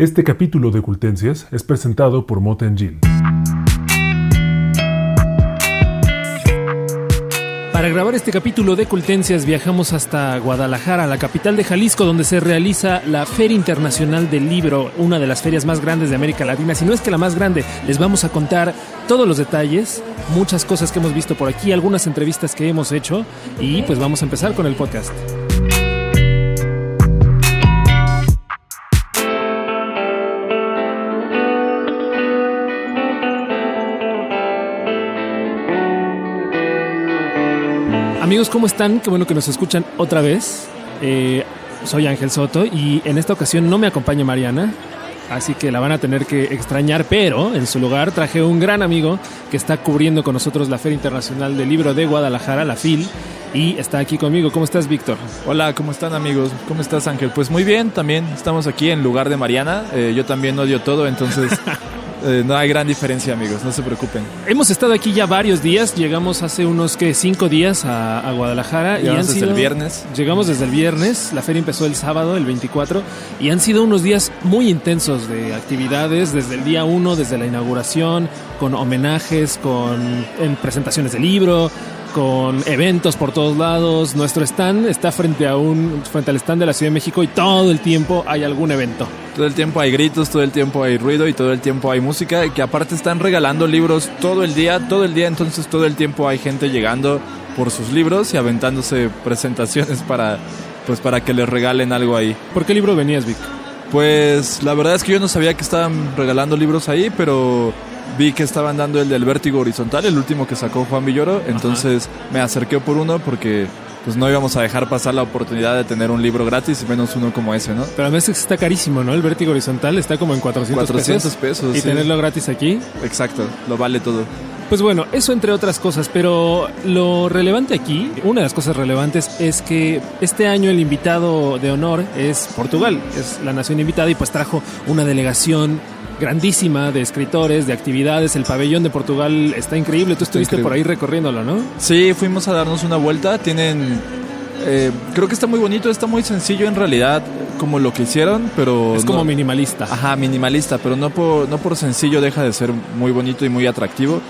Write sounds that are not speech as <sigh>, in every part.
Este capítulo de Cultencias es presentado por Motengil. Para grabar este capítulo de Cultencias viajamos hasta Guadalajara, la capital de Jalisco, donde se realiza la Feria Internacional del Libro, una de las ferias más grandes de América Latina. Si no es que la más grande, les vamos a contar todos los detalles, muchas cosas que hemos visto por aquí, algunas entrevistas que hemos hecho y pues vamos a empezar con el podcast. Amigos, ¿cómo están? Qué bueno que nos escuchan otra vez. Eh, soy Ángel Soto y en esta ocasión no me acompaña Mariana, así que la van a tener que extrañar, pero en su lugar traje un gran amigo que está cubriendo con nosotros la Feria Internacional del Libro de Guadalajara, la FIL, y está aquí conmigo. ¿Cómo estás, Víctor? Hola, ¿cómo están amigos? ¿Cómo estás, Ángel? Pues muy bien, también estamos aquí en lugar de Mariana. Eh, yo también odio todo, entonces <laughs> Eh, no hay gran diferencia, amigos, no se preocupen. Hemos estado aquí ya varios días, llegamos hace unos que cinco días a, Guadalajara. Llegamos y han desde el viernes. Llegamos desde el viernes, la feria empezó el sábado, el 24, y han sido unos días muy intensos de actividades, desde el día uno, desde la inauguración, con homenajes, con en presentaciones de libro, con eventos por todos lados. Nuestro stand está frente a un frente al stand de la Ciudad de México y todo el tiempo hay algún evento. Todo el tiempo hay gritos, todo el tiempo hay ruido y todo el tiempo hay música y que aparte están regalando libros todo el día, todo el día, entonces todo el tiempo hay gente llegando por sus libros y aventándose presentaciones para pues para que les regalen algo ahí. ¿Por qué libro venías, Vic? Pues la verdad es que yo no sabía que estaban regalando libros ahí, pero vi que estaban dando el del vértigo horizontal, el último que sacó Juan Villoro, entonces me acerqué por uno porque pues no íbamos a dejar pasar la oportunidad de tener un libro gratis y menos uno como ese, ¿no? Pero a veces está carísimo, ¿no? El vértigo horizontal está como en 400, 400 pesos. y tenerlo gratis aquí. Exacto, lo vale todo. Pues bueno, eso entre otras cosas, pero lo relevante aquí, una de las cosas relevantes es que este año el invitado de honor es Portugal, es la nación invitada y pues trajo una delegación grandísima de escritores, de actividades. El pabellón de Portugal está increíble. Tú estuviste por ahí recorriéndolo, ¿no? Sí, fuimos a darnos una vuelta. Tienen. Eh, creo que está muy bonito, está muy sencillo en realidad, como lo que hicieron, pero. Es como minimalista. Ajá, minimalista, pero no por, no por sencillo deja de ser muy bonito y muy atractivo.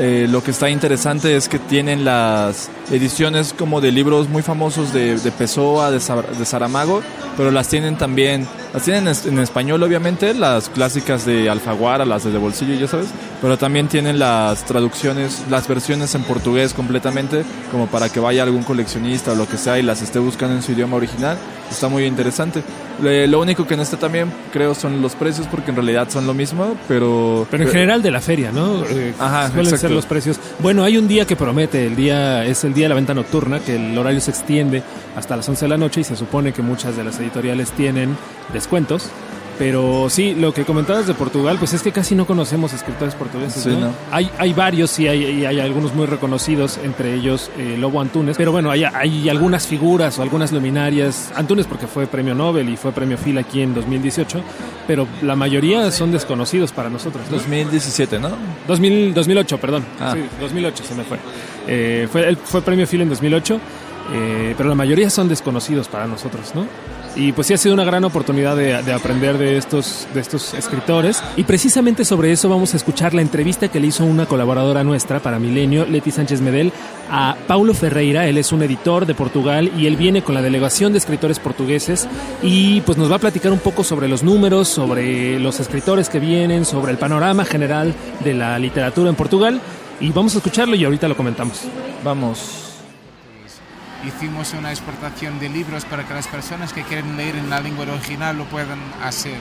Eh, lo que está interesante es que tienen las ediciones como de libros muy famosos de, de Pessoa, de, de Saramago, pero las tienen también, las tienen en español obviamente, las clásicas de Alfaguara, las de, de bolsillo, ya sabes, pero también tienen las traducciones, las versiones en portugués completamente, como para que vaya algún coleccionista o lo que sea y las esté buscando en su idioma original. Está muy interesante. Lo único que no está también, creo, son los precios, porque en realidad son lo mismo, pero... Pero en general de la feria, ¿no? Eh, Ajá, suelen ser los precios. Bueno, hay un día que promete, el día es el día de la venta nocturna, que el horario se extiende hasta las 11 de la noche y se supone que muchas de las editoriales tienen descuentos. Pero sí, lo que comentabas de Portugal, pues es que casi no conocemos escritores portugueses. ¿no? Hay, hay varios, sí, hay, hay algunos muy reconocidos, entre ellos eh, Lobo Antunes. Pero bueno, hay, hay algunas figuras o algunas luminarias. Antunes porque fue premio Nobel y fue premio Phil aquí en 2018. Pero la mayoría son desconocidos para nosotros. 2017, ¿no? 2000, 2008, perdón. Ah. Sí, 2008 se me fue. Eh, fue. Él fue premio Phil en 2008. Eh, pero la mayoría son desconocidos para nosotros, ¿no? Y pues sí ha sido una gran oportunidad de, aprender de estos, de estos escritores. Y precisamente sobre eso vamos a escuchar la entrevista que le hizo una colaboradora nuestra para Milenio, Leti Sánchez Medel, a Paulo Ferreira. Él es un editor de Portugal y él viene con la delegación de escritores portugueses y pues nos va a platicar un poco sobre los números, sobre los escritores que vienen, sobre el panorama general de la literatura en Portugal. Y vamos a escucharlo y ahorita lo comentamos. Vamos hicimos una exportación de libros para que las personas que quieren leer en la lengua original lo puedan hacer.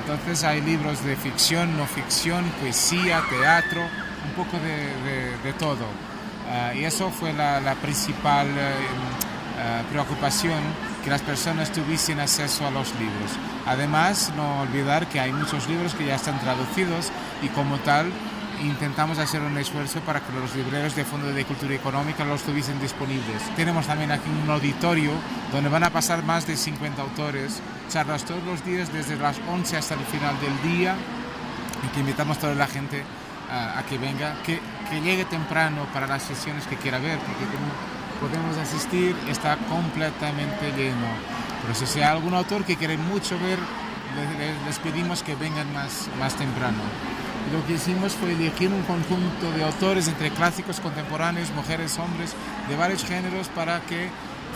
Entonces hay libros de ficción, no ficción, poesía, teatro, un poco de, todo. Ah, y eso fue la, principal eh, ah, preocupación, que las personas tuviesen acceso a los libros. Además, no olvidar que hay muchos libros que ya están traducidos y como tal intentamos hacer un esfuerzo para que los libreros de Fondo de Cultura Económica los tuviesen disponibles. Tenemos también aquí un auditorio donde van a pasar más de 50 autores, charlas todos los días desde las 11 hasta el final del día y que invitamos a toda la gente a, que venga, que, llegue temprano para las sesiones que quiera ver, porque como podemos asistir está completamente lleno. Pero si hay algún autor que quiere mucho ver les, pedimos que vengan más, más temprano. Lo que hicimos fue elegir un conjunto de autores entre clásicos contemporáneos, mujeres, hombres, de varios géneros para que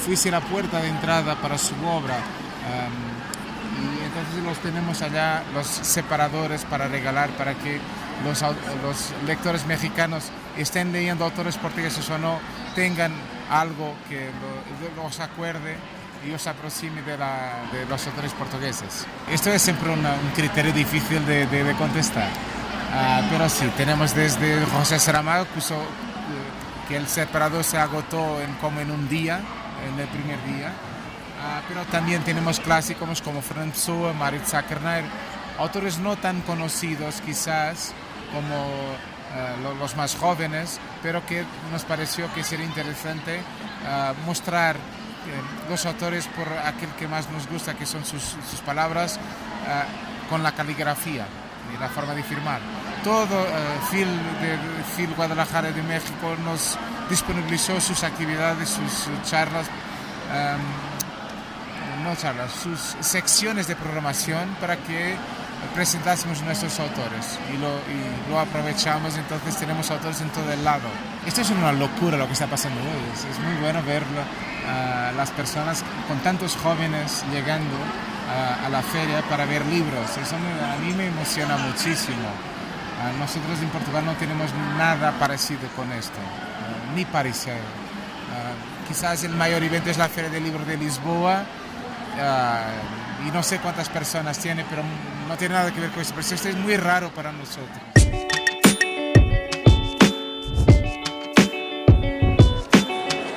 fuese la puerta de entrada para su obra. y entonces los tenemos allá, los separadores para regalar, para que los, los lectores mexicanos estén leyendo autores portugueses o no, tengan algo que los acuerde y os aproxime de, de, los autores portugueses. Esto es siempre un criterio difícil de, de, contestar, ah, pero sí, tenemos desde José Saramago, que, que el separador se agotó en, como en un día, en el primer día, ah, pero también tenemos clásicos como Franz Pessoa, Maritza Kerner, autores no tan conocidos quizás como eh, los más jóvenes, pero que nos pareció que sería interesante eh, mostrar eh, los autores por aquel que más nos gusta, que son sus palabras, con la caligrafía y la forma de firmar. Todo Phil de Phil Guadalajara de México nos disponibilizó sus actividades, sus charlas, no charlas, sus secciones de programación para que presentásemos nuestros autores y lo, y lo, aprovechamos, entonces tenemos autores en todo el lado. Esto es una locura lo que está pasando hoy, es, muy bueno ver a las personas con tantos jóvenes llegando a, la feria para ver libros, eso a mí me emociona muchísimo. nosotros en Portugal no tenemos nada parecido con esto, ni parecido. quizás el mayor evento es la Feria del Libro de Lisboa, y no sé cuántas personas tiene, pero no tiene nada que ver con eso. Pero esto es muy raro para nosotros.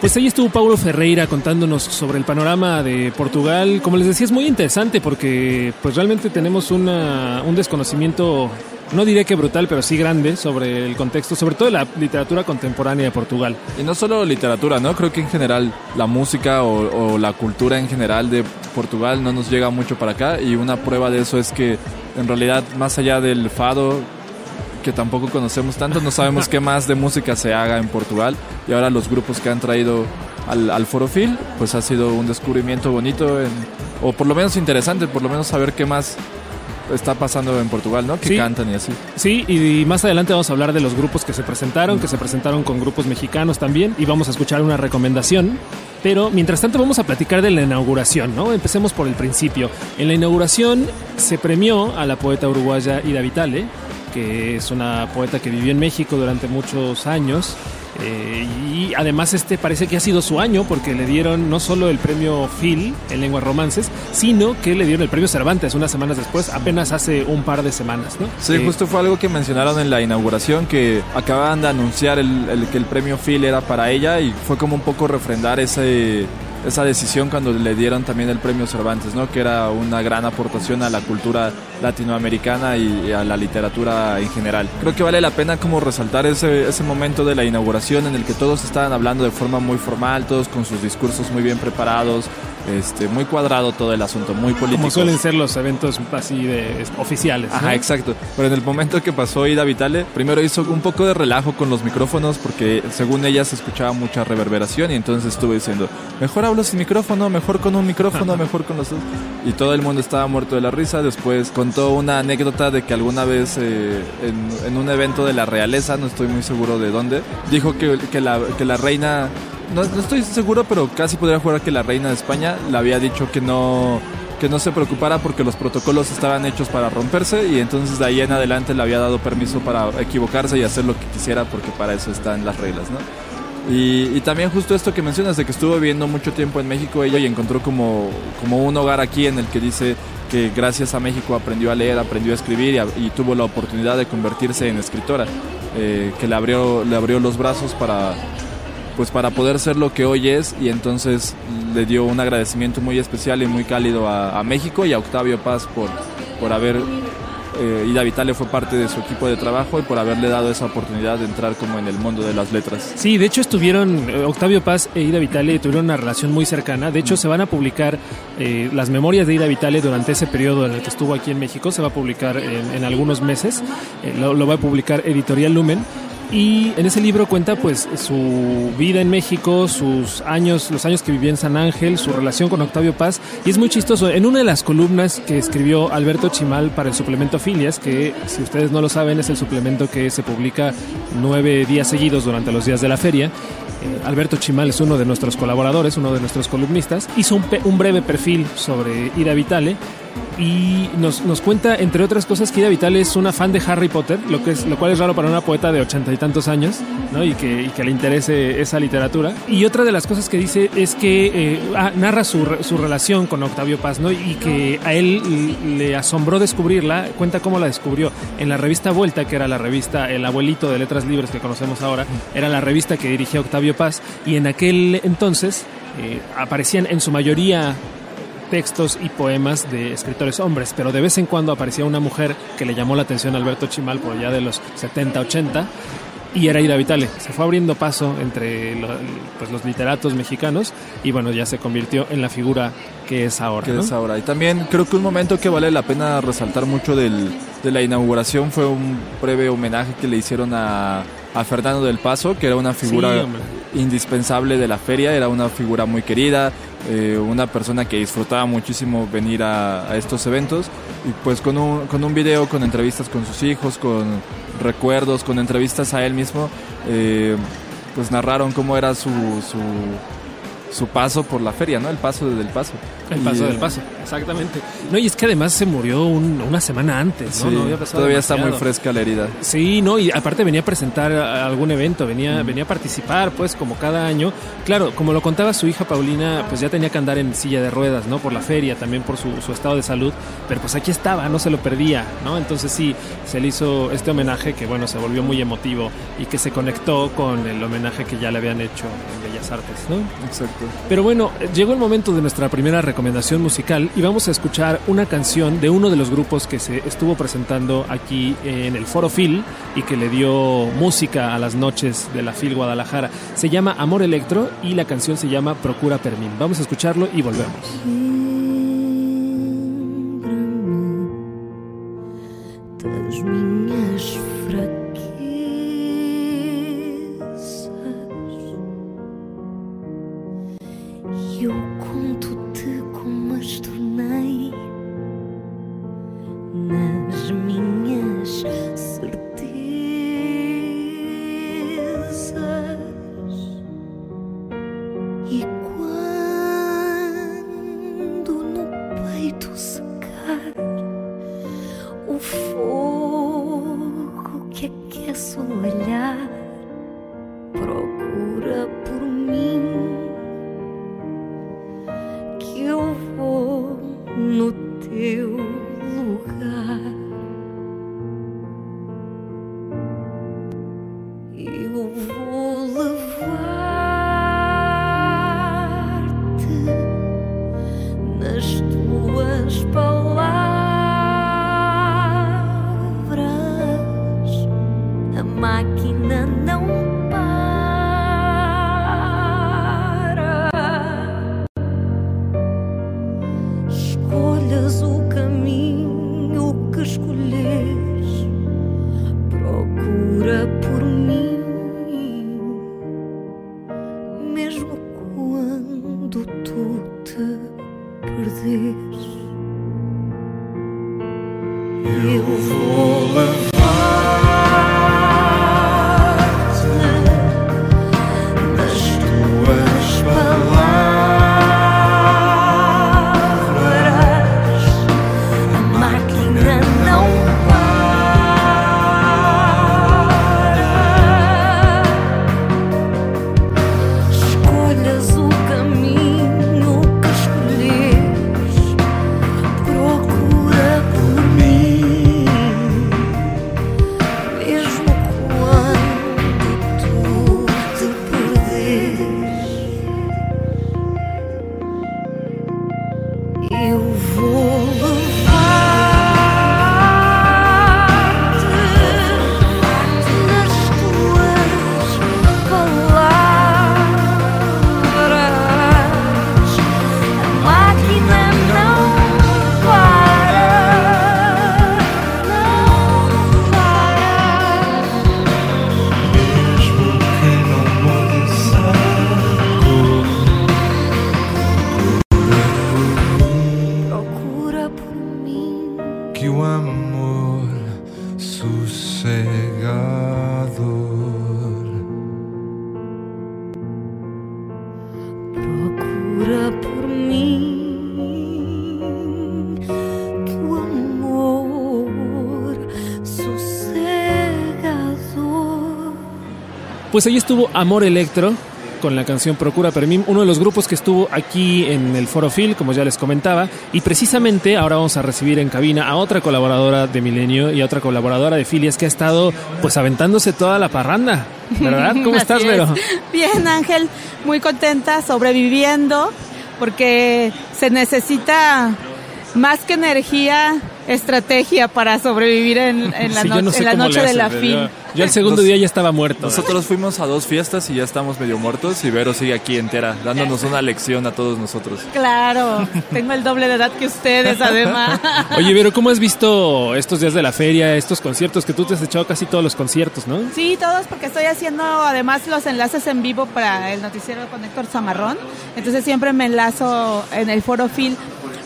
Pues ahí estuvo Paulo Ferreira contándonos sobre el panorama de Portugal. Como les decía, es muy interesante porque pues realmente tenemos una, un desconocimiento no diré que brutal, pero sí grande sobre el contexto, sobre todo de la literatura contemporánea de Portugal. Y no solo literatura, ¿no? Creo que en general la música o, la cultura en general de Portugal no nos llega mucho para acá y una prueba de eso es que en realidad más allá del fado que tampoco conocemos tanto, no sabemos qué más de música se haga en Portugal y ahora los grupos que han traído al, al Forofil, pues ha sido un descubrimiento bonito o por lo menos interesante, por lo menos saber qué más está pasando en Portugal, ¿no? Que cantan y así. Sí, y más adelante vamos a hablar de los grupos que se presentaron, que se presentaron con grupos mexicanos también, y vamos a escuchar una recomendación. Pero mientras tanto vamos a platicar de la inauguración, ¿no? Empecemos por el principio. En la inauguración se premió a la poeta uruguaya Ida Vitale, que es una poeta que vivió en México durante muchos años eh, y además este parece que ha sido su año porque le dieron no solo el premio Phil en lenguas romances, sino que le dieron el premio Cervantes unas semanas después, apenas hace un par de semanas, ¿no? Sí, eh, justo fue algo que mencionaron en la inauguración, que acababan de anunciar el, que el premio Phil era para ella y fue como un poco refrendar ese esa decisión cuando le dieron también el premio Cervantes, ¿no? que era una gran aportación a la cultura latinoamericana y a la literatura en general. Creo que vale la pena como resaltar ese, ese momento de la inauguración en el que todos estaban hablando de forma muy formal, todos con sus discursos muy bien preparados, este, muy cuadrado todo el asunto, muy político. Como suelen ser los eventos así de oficiales. Ajá, exacto. Pero en el momento que pasó Ida Vitale, primero hizo un poco de relajo con los micrófonos porque según ella se escuchaba mucha reverberación y entonces estuvo diciendo, mejor hablo sin micrófono, mejor con un micrófono, <laughs> mejor con los dos. Y todo el mundo estaba muerto de la risa. Después contó una anécdota de que alguna vez eh, en, un evento de la realeza, no estoy muy seguro de dónde, dijo que, que, la, que la reina no, estoy seguro, pero casi podría jurar que la reina de España le había dicho que no que no se preocupara porque los protocolos estaban hechos para romperse y entonces de ahí en adelante le había dado permiso para equivocarse y hacer lo que quisiera porque para eso están las reglas, ¿no? Y, también justo esto que mencionas de que estuvo viviendo mucho tiempo en México ella y encontró como, como un hogar aquí en el que dice que gracias a México aprendió a leer, aprendió a escribir y, tuvo la oportunidad de convertirse en escritora, eh, que le abrió, le abrió los brazos para, pues para poder ser lo que hoy es y entonces le dio un agradecimiento muy especial y muy cálido a, México y a Octavio Paz por, por haber eh, Ida Vitale fue parte de su equipo de trabajo y por haberle dado esa oportunidad de entrar como en el mundo de las letras. Sí, de hecho estuvieron, eh, Octavio Paz e Ida Vitale tuvieron una relación muy cercana, de hecho se van a publicar eh, las memorias de Ida Vitale durante ese periodo en el que estuvo aquí en México, se va a publicar en, algunos meses, lo, lo, va a publicar Editorial Lumen Y en ese libro cuenta pues su vida en México, sus años, los años que vivió en San Ángel, su relación con Octavio Paz. Y es muy chistoso. En una de las columnas que escribió Alberto Chimal para el suplemento Filias, que si ustedes no lo saben es el suplemento que se publica nueve días seguidos durante los días de la feria, eh, Alberto Chimal es uno de nuestros colaboradores, uno de nuestros columnistas, hizo un, un breve perfil sobre Ida Vitale y nos, nos, cuenta, entre otras cosas, que Ida Vital es una fan de Harry Potter, lo, que es, lo cual es raro para una poeta de ochenta y tantos años, ¿no? Y que, que, le interese esa literatura. Y otra de las cosas que dice es que eh, ah, narra su, su, relación con Octavio Paz, ¿no? Y que a él le asombró descubrirla, cuenta cómo la descubrió en la revista Vuelta, que era la revista El Abuelito de Letras Libres que conocemos ahora, era la revista que dirigía Octavio Paz, y en aquel entonces eh, aparecían en su mayoría textos y poemas de escritores hombres, pero de vez en cuando aparecía una mujer que le llamó la atención a Alberto Chimal por allá de los 70, 80 y era Ida Vitale. Se fue abriendo paso entre lo, pues, los literatos mexicanos y bueno, ya se convirtió en la figura que es ahora. Que ¿no? es ahora. Y también creo que un momento que vale la pena resaltar mucho del, de la inauguración fue un breve homenaje que le hicieron a, a Fernando del Paso, que era una figura Sí, indispensable de la feria, era una figura muy querida, eh, una persona que disfrutaba muchísimo venir a, estos eventos y pues con un, con un video, con entrevistas con sus hijos, con recuerdos, con entrevistas a él mismo, eh, pues narraron cómo era su, su, su, paso por la feria, ¿no? El paso desde el paso. El paso y, del paso, exactamente. No, y es que además se murió un, una semana antes, ¿no? Sí, no había todavía demasiado. está muy fresca la herida. Sí, no, y aparte venía a presentar algún evento, venía, mm. venía a participar, pues, como cada año. Claro, como lo contaba su hija Paulina, pues ya tenía que andar en silla de ruedas, ¿no? Por la feria, también por su, su estado de salud, pero pues aquí estaba, no se lo perdía, ¿no? Entonces sí, se le hizo este homenaje que, bueno, se volvió muy emotivo y que se conectó con el homenaje que ya le habían hecho en Bellas Artes, ¿no? Exacto. Pero bueno, llegó el momento de nuestra primera recomendación musical y vamos a escuchar una canción de uno de los grupos que se estuvo presentando aquí en el Foro Phil y que le dio música a las noches de la Phil Guadalajara. Se llama Amor Electro y la canción se llama Procura Permin. Vamos a escucharlo y volvemos. You full of Pues ahí estuvo Amor Electro con la canción Procura Permim, uno de los grupos que estuvo aquí en el Foro Phil, como ya les comentaba, y precisamente ahora vamos a recibir en cabina a otra colaboradora de Milenio y a otra colaboradora de Filias que ha estado pues aventándose toda la parranda, ¿verdad? ¿Cómo <laughs> Así estás, es. Vero? Bien, Ángel, muy contenta, sobreviviendo, porque se necesita más que energía, estrategia para sobrevivir en, en la, Sí, yo no- no sé en la cómo le noche de la fin. Yo, yo el segundo Nos- día ya estaba muerto. Nosotros fuimos a dos fiestas y ya estamos medio muertos y Vero sigue aquí entera, dándonos una lección a todos nosotros. Claro, tengo el doble de edad que ustedes, además. <laughs> Oye, Vero, ¿cómo has visto estos días de la feria, estos conciertos que tú te has echado casi todos los conciertos, ¿no? Sí, todos porque estoy haciendo además los enlaces en vivo para el noticiero con Héctor Zamarrón. Entonces siempre me enlazo en el foro Phil.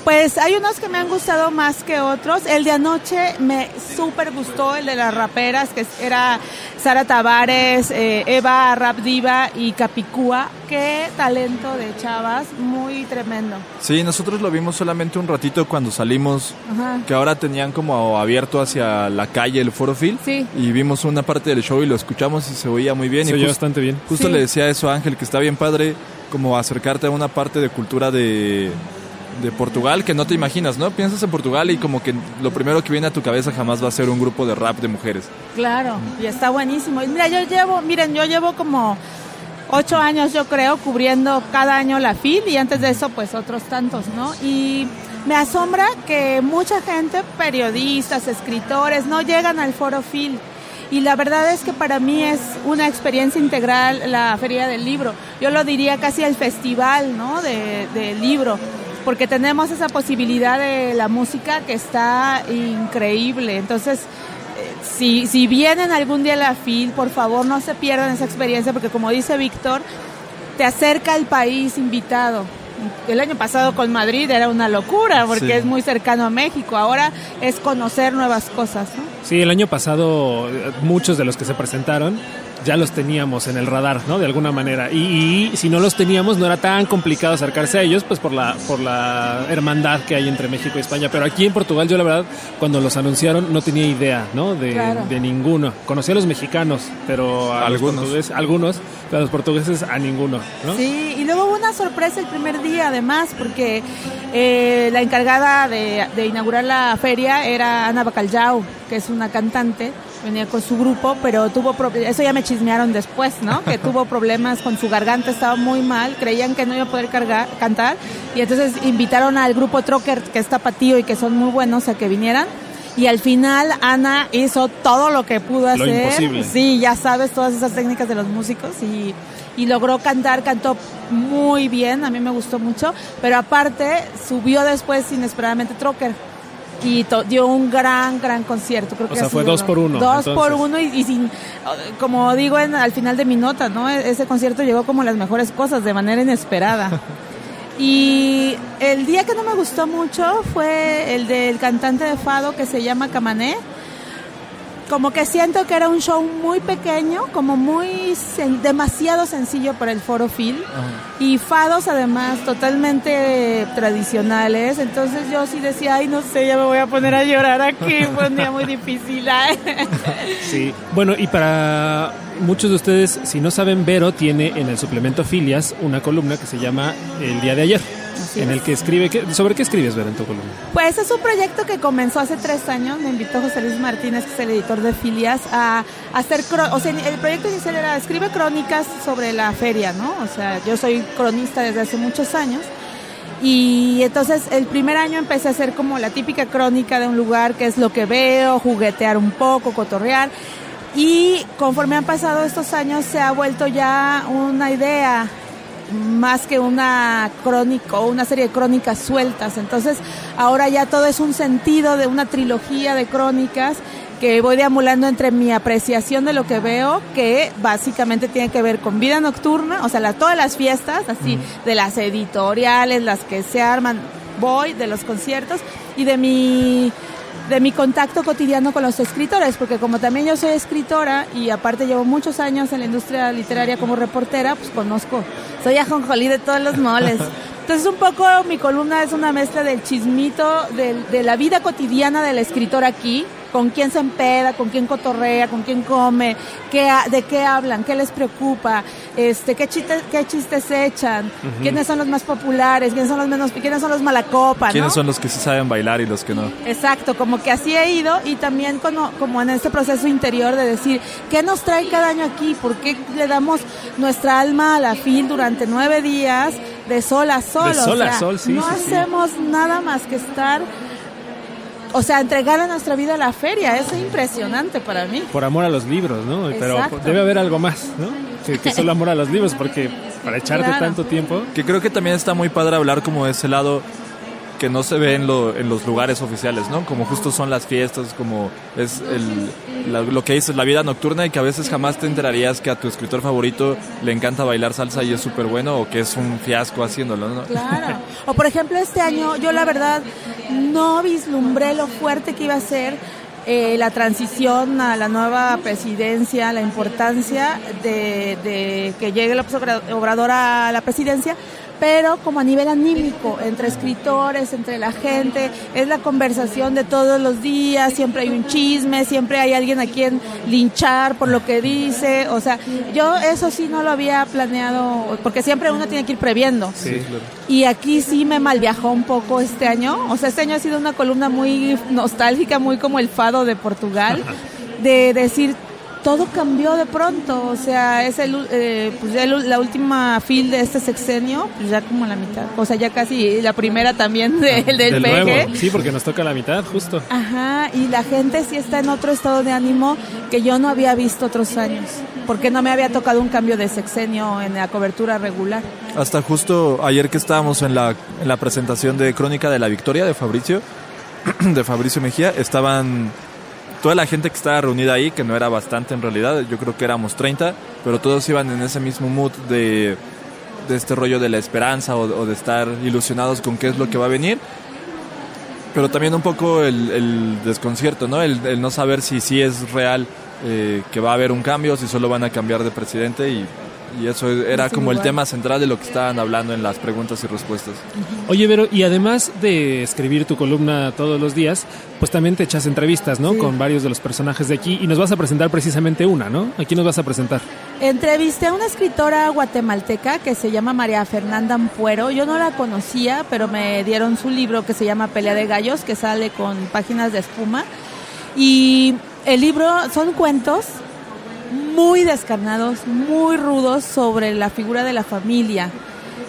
Pues hay unos que me han gustado más que otros. El de anoche me súper gustó, el de las raperas, que era Sara Tavares, eh, Eva Rap Diva y Capicúa. Qué talento de chavas, muy tremendo. Sí, nosotros lo vimos solamente un ratito cuando salimos, Ajá. que ahora tenían como abierto hacia la calle el Foro Phil. Sí. Y vimos una parte del show y lo escuchamos y se oía muy bien. Se jus- bastante bien. Justo Sí. le decía eso a Ángel, que está bien padre como acercarte a una parte de cultura de, de Portugal que no te imaginas, ¿no? Piensas en Portugal y como que lo primero que viene a tu cabeza jamás va a ser un grupo de rap de mujeres. Claro, y está buenísimo. Y mira, yo llevo, miren, yo llevo como ocho años, yo creo, cubriendo cada año la FIL y antes de eso, pues otros tantos, ¿no? Y me asombra que mucha gente, periodistas, escritores, no llegan al foro FIL. Y la verdad es que para mí es una experiencia integral la Feria del Libro. Yo lo diría casi el festival, ¿no? De, del libro. Porque tenemos esa posibilidad de la música que está increíble. Entonces, eh, si, si vienen algún día a la FIL, por favor no se pierdan esa experiencia porque como dice Víctor, te acerca al país invitado. El año pasado con Madrid era una locura porque Sí. es muy cercano a México. Ahora es conocer nuevas cosas, ¿no? Sí, el año pasado eh, muchos de los que se presentaron ya los teníamos en el radar, ¿no? De alguna manera. Y, y si no los teníamos, no era tan complicado acercarse a ellos, pues por la, por la hermandad que hay entre México y España. Pero aquí en Portugal, yo la verdad, cuando los anunciaron, no tenía idea, ¿no? De, Claro. de ninguno. Conocí a los mexicanos, pero a los Algunos. portugueses, algunos, pero a los portugueses a ninguno, ¿no? Sí, y luego hubo una sorpresa el primer día además, porque eh, la encargada de, de inaugurar la feria era Ana Bacalhau, que es una cantante, venía con su grupo, pero tuvo pro- eso ya me chismearon después, ¿no? Que tuvo problemas con su garganta, estaba muy mal, creían que no iba a poder cargar, cantar, y entonces invitaron al grupo Trocker, que es tapatío y que son muy buenos, a que vinieran. Y al final Ana hizo todo lo que pudo Lo hacer. imposible. Sí, ya sabes todas esas técnicas de los músicos y, y logró cantar, cantó muy bien, a mí me gustó mucho, pero aparte subió después inesperadamente Trocker y to- dio un gran, gran concierto. Creo O que sea, fue dos por uno, Dos entonces. por uno y, y sin, como digo en, al final de mi nota, ¿no? E- Ese concierto llegó como las mejores cosas de manera inesperada. <laughs> Y el día que no me gustó mucho fue el del cantante de Fado que se llama Camané. Como que siento que era un show muy pequeño, como muy sen- demasiado sencillo para el foro Phil. Y fados además totalmente tradicionales. Entonces yo sí decía, ay no sé, ya me voy a poner a llorar aquí. Fue un día muy difícil. ay. <laughs> Sí. Bueno, y para muchos de ustedes, si no saben, Vero tiene en el suplemento Filias una columna que se llama El día de ayer, Así en es. el que escribe... ¿qué- ¿Sobre qué escribes, Vero, en tu columna? Pues es un proyecto que comenzó hace tres años. Me invitó José Luis Martínez, que es el editor de Filias, a, a hacer. O sea, el proyecto inicial era escribe crónicas sobre la feria, ¿no? O sea, yo soy cronista desde hace muchos años. Y entonces el primer año empecé a hacer como la típica crónica de un lugar, que es lo que veo, juguetear un poco, cotorrear. Y conforme han pasado estos años se ha vuelto ya una idea más que una crónica o una serie de crónicas sueltas. Entonces, ahora ya todo es un sentido de una trilogía de crónicas que voy deambulando entre mi apreciación de lo que veo, que básicamente tiene que ver con vida nocturna, o sea, la- todas las fiestas, así, de las editoriales, las que se arman, voy, de los conciertos, y de mi de mi contacto cotidiano con los escritores, porque como también yo soy escritora y aparte llevo muchos años en la industria literaria como reportera, pues conozco, soy ajonjolí de todos los moles. <laughs> Entonces un poco mi columna es una mezcla del chismito, del- de, la vida cotidiana del escritor aquí, con quién se empeda, con quién cotorrea, con quién come, qué, de qué hablan, qué les preocupa, este, qué chistes, qué chistes echan, quiénes son los más populares, quiénes son los menos, quiénes son los malacopa, ¿Quiénes ¿no? son los que sí saben bailar y los que no? Exacto, como que así he ido y también como, como en este proceso interior de decir, ¿qué nos trae cada año aquí? ¿Por qué le damos nuestra alma a la fin durante nueve días de sol a sol? De sol O a sol, sí, No sí, sí. hacemos nada más que estar, o sea, entregar a nuestra vida a la feria. Es impresionante para mí. Por amor a los libros, ¿no? Pero debe haber algo más, ¿no? Que, que solo amor a los libros, porque para echarte Claro. tanto tiempo. Que creo que también está muy padre hablar como de ese lado que no se ve en, lo- en los lugares oficiales, ¿no? Como justo son las fiestas, como es el, lo que dices, la vida nocturna y que a veces jamás te enterarías que a tu escritor favorito le encanta bailar salsa y es súper bueno o que es un fiasco haciéndolo, ¿no? Claro. O por ejemplo, este año yo la verdad no vislumbré lo fuerte que iba a ser eh, la transición a la nueva presidencia, la importancia de, de que llegue López Obra- Obrador a la presidencia, pero como a nivel anímico, entre escritores, entre la gente, es la conversación de todos los días, siempre hay un chisme, siempre hay alguien a quien linchar por lo que dice, o sea, yo eso sí no lo había planeado, porque siempre uno tiene que ir previendo. Sí, Y aquí sí me malviajó un poco este año. O sea, este año ha sido una columna muy nostálgica, muy como el fado de Portugal, de decir, todo cambió de pronto. O sea, es el, eh, pues ya el- la última fil de este sexenio, pues ya como la mitad. O sea, ya casi la primera también de- del, Del PG. nuevo. Sí, porque nos toca la mitad, justo. Ajá, y la gente sí está en otro estado de ánimo que yo no había visto otros años, porque no me había tocado un cambio de sexenio en la cobertura regular. Hasta justo ayer que estábamos en la, en la presentación de Crónica de la Victoria de Fabricio, <clears throat> de Fabricio Mejía, estaban toda la gente que estaba reunida ahí, que no era bastante en realidad, yo creo que éramos 30, pero todos iban en ese mismo mood de, de este rollo de la esperanza o, de estar ilusionados con qué es lo que va a venir. Pero también un poco el, el desconcierto, ¿no? El, no saber si sí es real eh, que va a haber un cambio, si solo van a cambiar de presidente y, y eso era como el tema central de lo que estaban hablando en las preguntas y respuestas. Oye, Vero, y además de escribir tu columna todos los días, pues también te echas entrevistas, ¿no? Sí. Con varios de los personajes de aquí y nos vas a presentar precisamente una, ¿no? Aquí nos vas a presentar. Entrevisté a una escritora guatemalteca que se llama María Fernanda Ampuero. Yo no la conocía, pero me dieron su libro que se llama Pelea de Gallos, que sale con páginas de espuma. Y el libro son cuentos muy descarnados, muy rudos sobre la figura de la familia.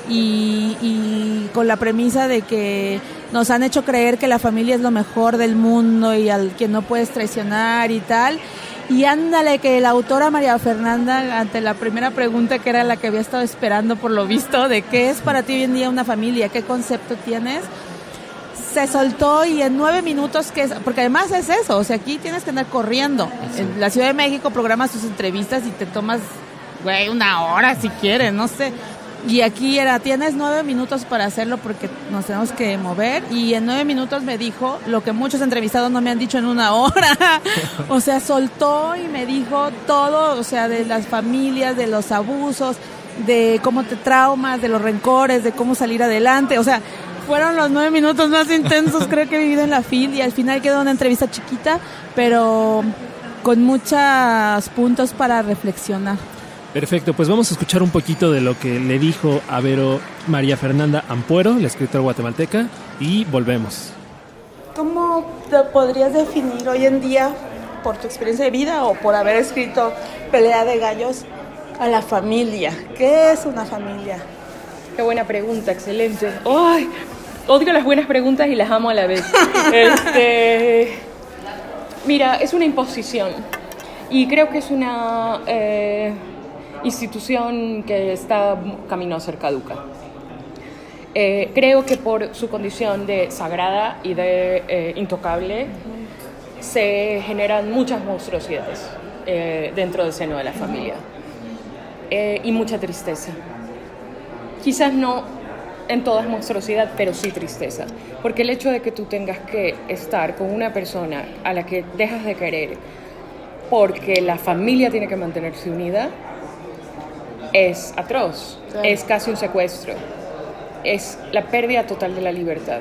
Y, y con la premisa de que nos han hecho creer que la familia es lo mejor del mundo y al que no puedes traicionar y tal. Y ándale, que la autora María Fernanda, ante la primera pregunta que era la que había estado esperando por lo visto, de qué es para ti hoy en día una familia, qué concepto tienes, se soltó y en nueve minutos, que es, porque además es eso, o sea, aquí tienes que andar corriendo. En la Ciudad de México programas tus entrevistas y te tomas, güey, una hora si quieres, no sé. Y aquí era, tienes nueve minutos para hacerlo porque nos tenemos que mover. Y en nueve minutos me dijo lo que muchos entrevistados no me han dicho en una hora. <laughs> o sea, soltó y me dijo todo, o sea, de las familias, de los abusos, de cómo te traumas, de los rencores, de cómo salir adelante. O sea, fueron los nueve minutos más intensos <laughs> creo que he vivido en la FIL y al final quedó una entrevista chiquita, pero con muchos puntos para reflexionar. Perfecto, pues vamos a escuchar un poquito de lo que le dijo a Vero María Fernanda Ampuero, la escritora guatemalteca, y volvemos. ¿Cómo te podrías definir hoy en día, por tu experiencia de vida o por haber escrito Pelea de Gallos, a la familia? ¿Qué es una familia? Qué buena pregunta, excelente. ¡Ay! Odio las buenas preguntas y las amo a la vez. <laughs> Este, mira, es una imposición y creo que es una eh, institución que está camino a ser caduca. Eh, creo que por su condición de sagrada y de eh, intocable se generan muchas monstruosidades eh, dentro del seno de la familia y mucha tristeza quizás no en toda monstruosidad, pero sí tristeza. Porque el hecho de que tú tengas que estar con una persona a la que dejas de querer porque la familia tiene que mantenerse unida es atroz, es casi un secuestro, es la pérdida total de la libertad.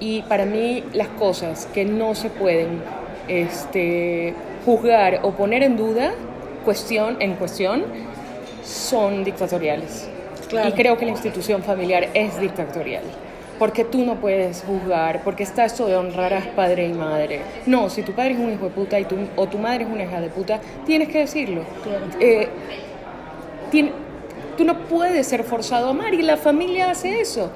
Y para mí las cosas que no se pueden este, juzgar o poner en duda, cuestión, en cuestión, son dictatoriales. Y creo que la institución familiar es dictatorial. Porque tú no puedes juzgar, porque está esto de honrar a padre y madre. No, si tu padre es un hijo de puta y tu, o tu madre es una hija de puta, tienes que decirlo. Eh, tiene- tú no puedes ser forzado a amar y la familia hace eso.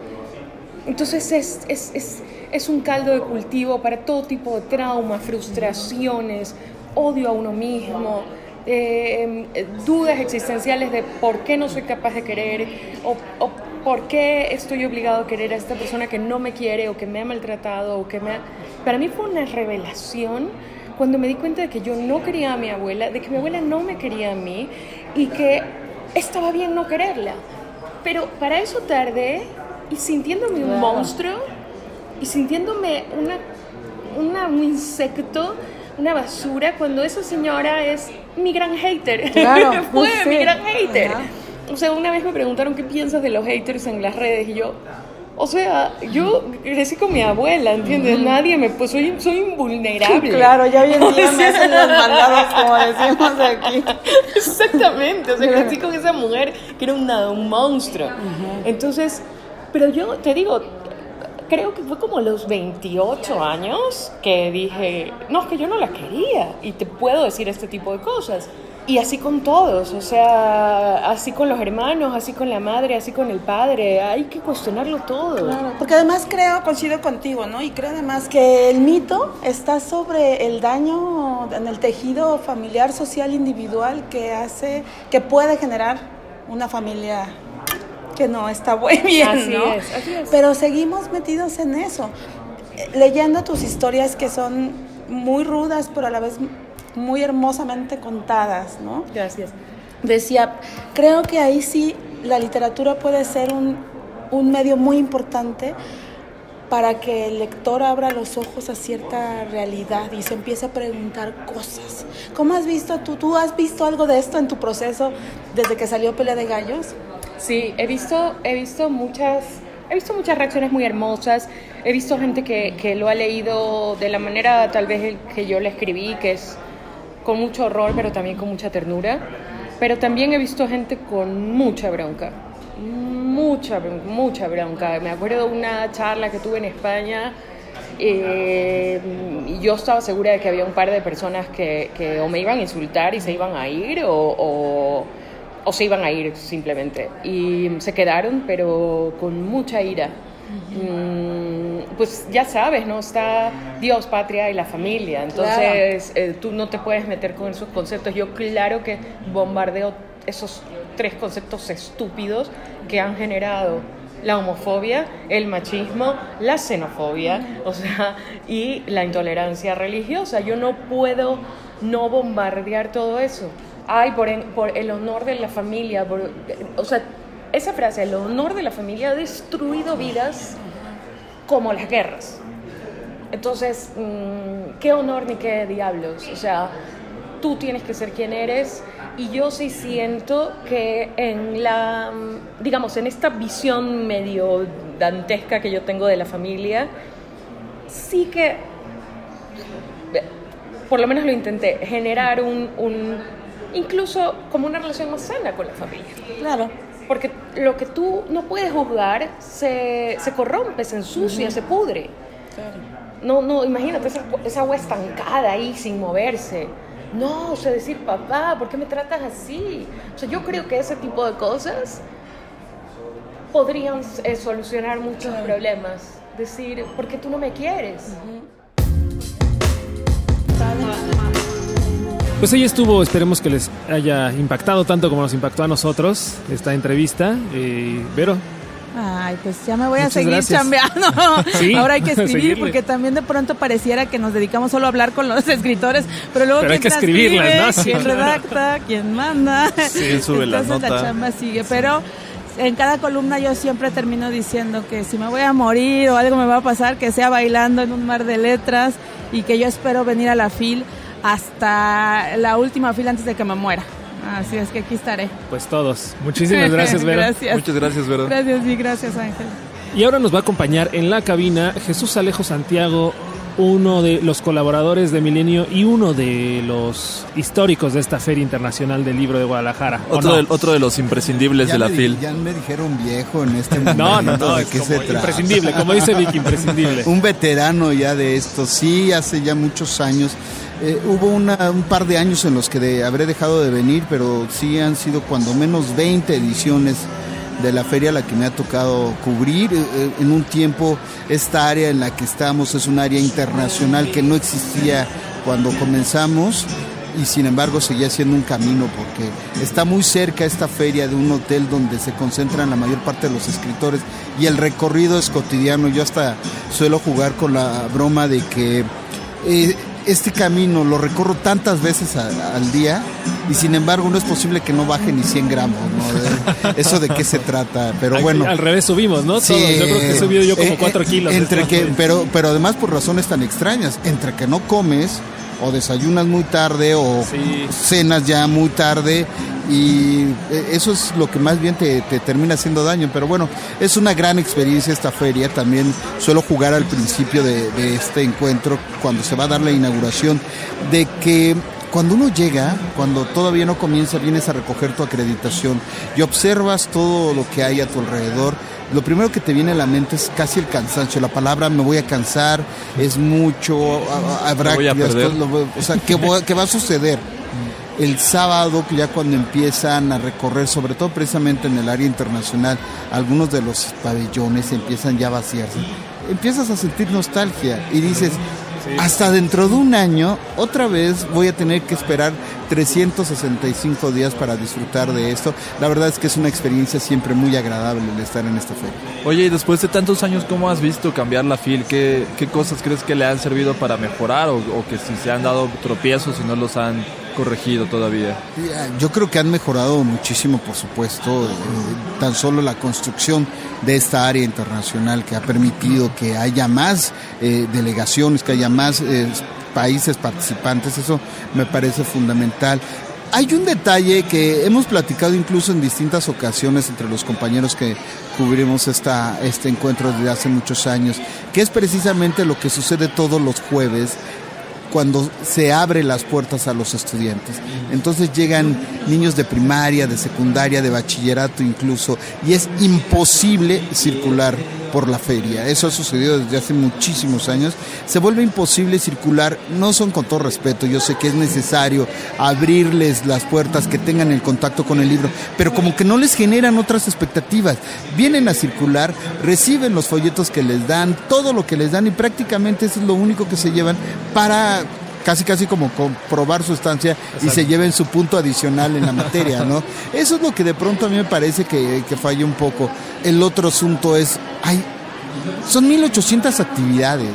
Entonces es, es, es, es un caldo de cultivo para todo tipo de traumas, frustraciones, odio a uno mismo, eh, dudas existenciales de por qué no soy capaz de querer o, o por qué estoy obligado a querer a esta persona que no me quiere o que me ha maltratado o que me ha... Para mí fue una revelación cuando me di cuenta de que yo no quería a mi abuela, de que mi abuela no me quería a mí y que estaba bien no quererla. Pero para eso tardé y sintiéndome un monstruo y sintiéndome una, una- un insecto, una basura, cuando esa señora es mi gran hater. <laughs> Claro, Fue sí. mi gran hater. Ajá. O sea, una vez me preguntaron qué piensas de los haters en las redes y yo, o sea, yo crecí con mi abuela, ¿entiendes? Nadie me, pues soy, soy invulnerable. <laughs> Claro, ya hoy en día <laughs> me hacen sea, los mandados, como decimos aquí. Exactamente, o sea, crecí con esa mujer que era una- un monstruo. Entonces, pero yo te digo, creo que fue como los 28 años que dije, no, es que yo no la quería y te puedo decir este tipo de cosas. Y así con todos, o sea, así con los hermanos, así con la madre, así con el padre, hay que cuestionarlo todo. Porque además creo, coincido contigo, ¿no? Y creo además que el mito está sobre el daño en el tejido familiar, social, individual que hace, que puede generar una familia que no está muy <laughs> bien, Así ¿no? es, así es. Pero seguimos metidos en eso, eh, leyendo tus historias que son muy rudas, pero a la vez muy hermosamente contadas, ¿no? Gracias. Decía, creo que ahí sí la literatura puede ser un, un medio muy importante para que el lector abra los ojos a cierta realidad y se empiece a preguntar cosas. ¿Cómo has visto tú? ¿Tú has visto algo de esto en tu proceso desde que salió Pelea de Gallos? Sí, he visto, he visto muchas, he visto muchas reacciones muy hermosas. He visto gente que, que lo ha leído de la manera tal vez que yo le escribí, que es con mucho horror, pero también con mucha ternura. Pero también he visto gente con mucha bronca, mucha, mucha bronca. Me acuerdo de una charla que tuve en España. eh, yo estaba segura de que había un par de personas que, que o me iban a insultar y se iban a ir o, o- o se iban a ir simplemente. Y se quedaron, pero con mucha ira. Mm, pues ya sabes, ¿no? Está Dios, patria y la familia. Entonces eh, tú no te puedes meter con esos conceptos. Yo claro que bombardeo esos tres conceptos estúpidos que han generado la homofobia, el machismo, la xenofobia, o sea, y la intolerancia religiosa. Yo no puedo no bombardear todo eso. Ay, por, en- por el honor de la familia, o sea, esa frase, el honor de la familia ha destruido vidas como las guerras. Entonces, mm, qué honor ni qué diablos. O sea, tú tienes que ser quien eres. Y yo sí siento que en la, mm, digamos, en esta visión medio dantesca que yo tengo de la familia, sí que, por lo menos lo intenté, generar un- incluso como una relación más sana con la familia. Claro. Porque lo que tú no puedes juzgar se, se corrompe, se ensucia, se pudre. No, no, imagínate esa, esa agua estancada ahí sin moverse. No, o sea, decir, papá, ¿por qué me tratas así? O sea, yo creo que ese tipo de cosas podrían eh, solucionar muchos problemas. Decir, ¿por qué tú no me quieres? Pues ahí estuvo, esperemos que les haya impactado tanto como nos impactó a nosotros esta entrevista. Eh, Vero, Ay, pues ya me voy a seguir gracias. chambeando. <laughs> Sí, Ahora hay que <laughs> escribir seguirle. porque también de pronto pareciera que nos dedicamos solo a hablar con los <laughs> escritores, pero luego Pero hay que escribirlas, ¿no? Sí, quién claro. redacta, quién manda. Sí, sube la Entonces la nota. chamba sigue, pero en cada columna yo siempre termino diciendo que si me voy a morir o algo me va a pasar, que sea bailando en un mar de letras y que yo espero venir a la FIL hasta la última fila antes de que me muera. Así es que aquí estaré. Pues todos. Muchísimas <laughs> gracias, Vera. gracias. Muchas gracias, Vero. Gracias y gracias, Ángel. Y ahora nos va a acompañar en la cabina Jesús Alejo Santiago, uno de los colaboradores de Milenio y uno de los históricos de esta Feria Internacional del Libro de Guadalajara. ¿o Otro, no? de, otro de los imprescindibles Ya de la FIL. ya me dijeron viejo en este <laughs> momento. No, no, no, ¿De es qué como se trata? imprescindible, como dice Vicky, imprescindible. <laughs> Un veterano ya de esto, sí, hace ya muchos años. Eh, hubo un par de años en los que habré dejado de venir, pero sí han sido cuando menos 20 ediciones de la feria la que me ha tocado cubrir. Eh, eh, en un tiempo esta área en la que estamos es un área internacional que no existía cuando comenzamos y sin embargo seguía siendo un camino porque está muy cerca esta feria de un hotel donde se concentran la mayor parte de los escritores y el recorrido es cotidiano. Yo hasta suelo jugar con la broma de que este camino lo recorro tantas veces a- al día y sin embargo no es posible que no baje ni 100 gramos. ¿no? De- Eso de qué se trata, pero bueno. Al revés subimos, ¿no? Sí, Todos. Yo creo que he subido yo como eh, 4 eh, kilos. Entre que, pero, pero además por razones tan extrañas, entre que no comes o desayunas muy tarde o Sí. cenas ya muy tarde y eh, eso es lo que más bien te, te termina haciendo daño. Pero bueno, es una gran experiencia esta feria. También suelo jugar al principio de, de este encuentro, cuando se va a dar la inauguración, de que cuando uno llega, cuando todavía no comienza, vienes a recoger tu acreditación y observas todo lo que hay a tu alrededor. Lo primero que te viene a la mente es casi el cansancio. La palabra me voy a cansar, es mucho, habrá voy a perder. o sea, ¿qué, voy- qué va a suceder? El sábado, que ya cuando empiezan a recorrer, sobre todo precisamente en el área internacional, algunos de los pabellones empiezan ya a vaciarse. Empiezas a sentir nostalgia y dices, hasta dentro de un año, otra vez voy a tener que esperar 365 días para disfrutar de esto. La verdad es que es una experiencia siempre muy agradable el estar en esta feria. Oye, y después de tantos años, ¿cómo has visto cambiar la FIL? ¿Qué, qué cosas crees que le han servido para mejorar o, o que si se han dado tropiezos y no los han corregido todavía? Yo creo que han mejorado muchísimo, por supuesto, eh, tan solo la construcción de esta área internacional que ha permitido que haya más eh, delegaciones, que haya más eh, países participantes, eso me parece fundamental. Hay un detalle que hemos platicado incluso en distintas ocasiones entre los compañeros que cubrimos esta, este encuentro desde hace muchos años, que es precisamente lo que sucede todos los jueves cuando se abre las puertas a los estudiantes. Entonces llegan niños de primaria, de secundaria, de bachillerato incluso, y es imposible circular por la feria. Eso ha sucedido desde hace muchísimos años. Se vuelve imposible circular, no son con todo respeto, yo sé que es necesario abrirles las puertas, que tengan el contacto con el libro, pero como que no les generan otras expectativas. Vienen a circular, reciben los folletos que les dan, todo lo que les dan y prácticamente eso es lo único que se llevan para casi casi como comprobar su estancia y se lleven su punto adicional en la <laughs> materia, ¿no? Eso es lo que de pronto a mí me parece que, que falla un poco. El otro asunto es, hay, son 1800 actividades,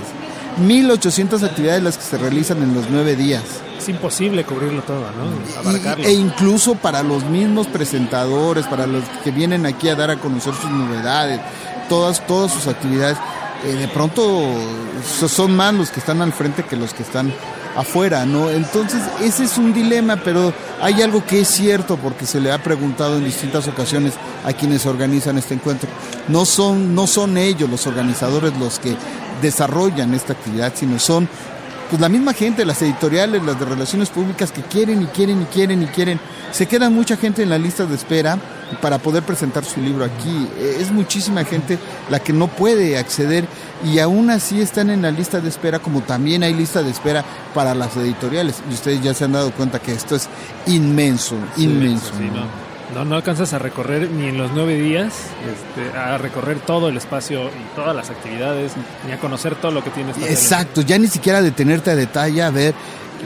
1800 actividades las que se realizan en los nueve días. Es imposible cubrirlo todo, ¿no? Abarcarlo. Y- e incluso para los mismos presentadores, para los que vienen aquí a dar a conocer sus novedades, todas, todas sus actividades, eh, de pronto so- son más los que están al frente que los que están afuera, ¿no? Entonces ese es un dilema, pero hay algo que es cierto porque se le ha preguntado en distintas ocasiones a quienes organizan este encuentro. No son, no son ellos los organizadores los que desarrollan esta actividad, sino son pues la misma gente, las editoriales, las de relaciones públicas que quieren y quieren y quieren y quieren. Se queda mucha gente en la lista de espera para poder presentar su libro aquí. Eh, Es muchísima gente la que no puede acceder y aún así están en la lista de espera, como también hay lista de espera para las editoriales. Y ustedes ya se han dado cuenta que esto es inmenso, inmenso. Sí, ¿no? No. No, alcanzas a recorrer ni en los nueve días, este, a recorrer todo el espacio y todas las actividades, ni a conocer todo lo que tienes. Exacto, ya ni siquiera detenerte a detalle a ver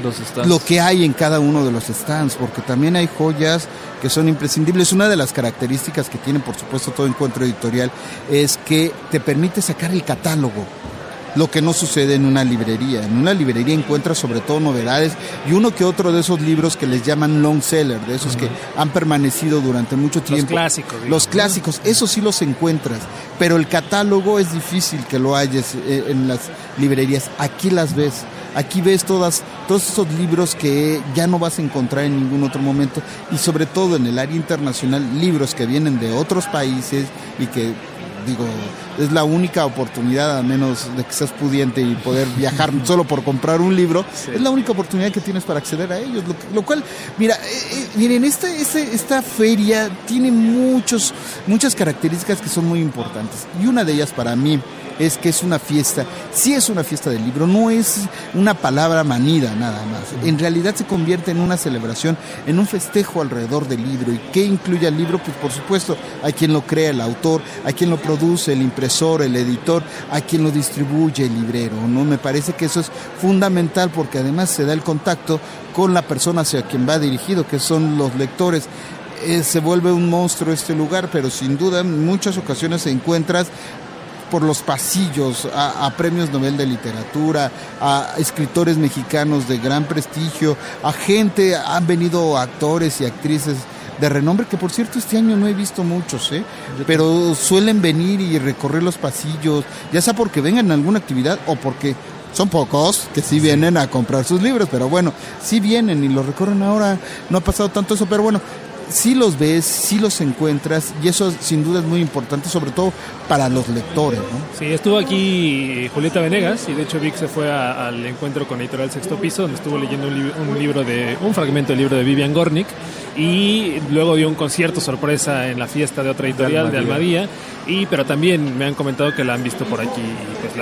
Los stands. lo que hay en cada uno de los stands, porque también hay joyas que son imprescindibles. Una de las características que tiene, por supuesto, todo encuentro editorial es que te permite sacar el catálogo. Lo que no sucede en una librería. En una librería encuentras sobre todo novedades y uno que otro de esos libros que les llaman long seller, de esos que han permanecido durante mucho tiempo. Los clásicos. digamos, Los clásicos, esos sí los encuentras, pero el catálogo es difícil que lo halles eh, en las librerías. Aquí las ves. Aquí ves todas, todos esos libros que ya no vas a encontrar en ningún otro momento y sobre todo en el área internacional, libros que vienen de otros países y que, digo, es la única oportunidad, a menos de que seas pudiente y poder <laughs> viajar solo por comprar un libro, es la única oportunidad que tienes para acceder a ellos. Lo, lo cual, mira, eh, eh, miren, esta, esta, esta feria tiene muchos, muchas características que son muy importantes y una de ellas para mí es que es una fiesta, sí es una fiesta del libro, no es una palabra manida nada más. En realidad se convierte en una celebración, en un festejo alrededor del libro. ¿Y qué incluye el libro? Pues por supuesto, a quien lo crea, el autor, a quien lo produce, el impresor, el editor, a quien lo distribuye, el librero. ¿no? Me parece que eso es fundamental porque además se da el contacto con la persona hacia quien va dirigido, que son los lectores. Eh, se vuelve un monstruo este lugar, pero sin duda en muchas ocasiones encuentras por los pasillos a, a, premios Nobel de literatura, a escritores mexicanos de gran prestigio, a gente, han venido actores y actrices de renombre, que por cierto este año no he visto muchos, ¿eh? pero suelen venir y recorrer los pasillos, ya sea porque vengan a alguna actividad o porque son pocos que sí vienen a comprar sus libros, pero bueno, sí vienen y los recorren ahora, no ha pasado tanto eso, pero bueno, sí los ves, sí los encuentras y eso sin duda es muy importante, sobre todo para los lectores. ¿no? Sí, estuvo aquí Julieta Venegas y de hecho Vic se fue a, al encuentro con Editorial Sexto Piso donde estuvo leyendo un, li un, libro de un fragmento del libro de Vivian Gornick y luego dio un concierto sorpresa en la fiesta de otra editorial de Almadía, de Almadía y pero también me han comentado que la han visto por aquí pues